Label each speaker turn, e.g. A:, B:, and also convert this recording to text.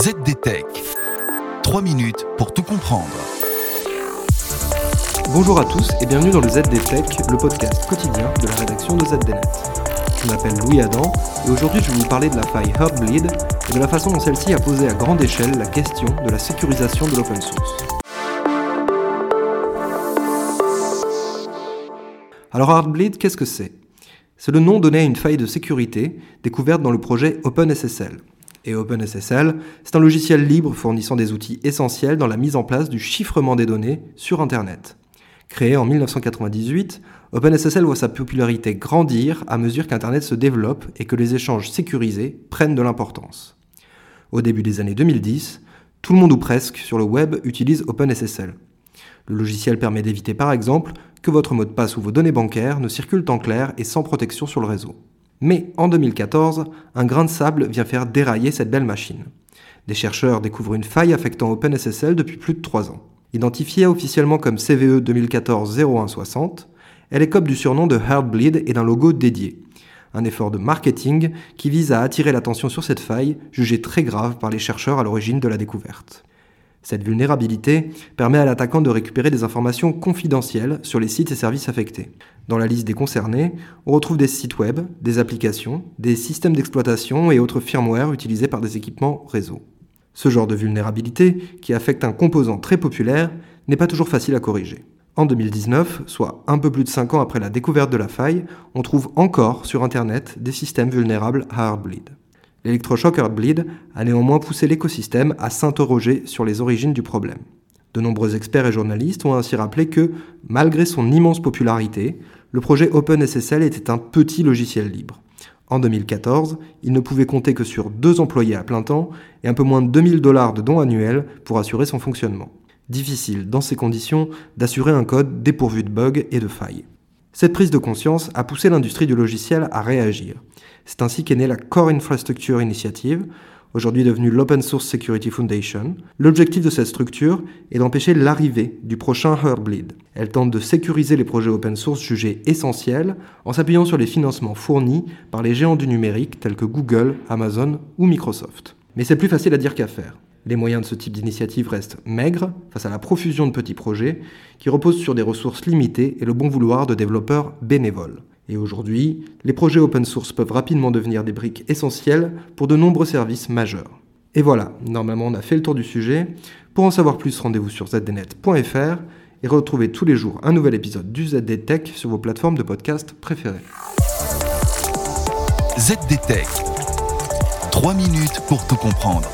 A: ZDTech. 3 minutes pour tout comprendre.
B: Bonjour à tous et bienvenue dans le ZDTech, le podcast quotidien de la rédaction de ZDNet. Je m'appelle Louis Adam et aujourd'hui je vais vous parler de la faille Heartbleed et de la façon dont celle-ci a posé à grande échelle la question de la sécurisation de l'open source. Alors Heartbleed, qu'est-ce que c'est? C'est le nom donné à une faille de sécurité découverte dans le projet OpenSSL. Et OpenSSL, c'est un logiciel libre fournissant des outils essentiels dans la mise en place du chiffrement des données sur Internet. Créé en 1998, OpenSSL voit sa popularité grandir à mesure qu'Internet se développe et que les échanges sécurisés prennent de l'importance. Au début des années 2010, tout le monde ou presque sur le web utilise OpenSSL. Le logiciel permet d'éviter par exemple que votre mot de passe ou vos données bancaires ne circulent en clair et sans protection sur le réseau. Mais en 2014, un grain de sable vient faire dérailler cette belle machine. Des chercheurs découvrent une faille affectant OpenSSL depuis plus de 3 ans. Identifiée officiellement comme CVE 2014-0160, elle écope du surnom de Heartbleed et d'un logo dédié. Un effort de marketing qui vise à attirer l'attention sur cette faille, jugée très grave par les chercheurs à l'origine de la découverte. Cette vulnérabilité permet à l'attaquant de récupérer des informations confidentielles sur les sites et services affectés. Dans la liste des concernés, on retrouve des sites web, des applications, des systèmes d'exploitation et autres firmware utilisés par des équipements réseau. Ce genre de vulnérabilité, qui affecte un composant très populaire, n'est pas toujours facile à corriger. En 2019, soit un peu plus de 5 ans après la découverte de la faille, on trouve encore sur Internet des systèmes vulnérables à Heartbleed. L'électroshock Heartbleed a néanmoins poussé l'écosystème à s'interroger sur les origines du problème. De nombreux experts et journalistes ont ainsi rappelé que, malgré son immense popularité, le projet OpenSSL était un petit logiciel libre. En 2014, il ne pouvait compter que sur deux employés à plein temps et un peu moins de 2000 dollars de dons annuels pour assurer son fonctionnement. Difficile, dans ces conditions, d'assurer un code dépourvu de bugs et de failles. Cette prise de conscience a poussé l'industrie du logiciel à réagir. C'est ainsi qu'est née la Core Infrastructure Initiative, aujourd'hui devenue l'Open Source Security Foundation. L'objectif de cette structure est d'empêcher l'arrivée du prochain Heartbleed. Elle tente de sécuriser les projets open source jugés essentiels en s'appuyant sur les financements fournis par les géants du numérique tels que Google, Amazon ou Microsoft. Mais c'est plus facile à dire qu'à faire. Les moyens de ce type d'initiative restent maigres face à la profusion de petits projets qui reposent sur des ressources limitées et le bon vouloir de développeurs bénévoles. Et aujourd'hui, les projets open source peuvent rapidement devenir des briques essentielles pour de nombreux services majeurs. Et voilà, normalement on a fait le tour du sujet. Pour en savoir plus, rendez-vous sur zdnet.fr et retrouvez tous les jours un nouvel épisode du ZD Tech sur vos plateformes de podcast préférées.
A: ZDTech. 3 minutes pour tout comprendre.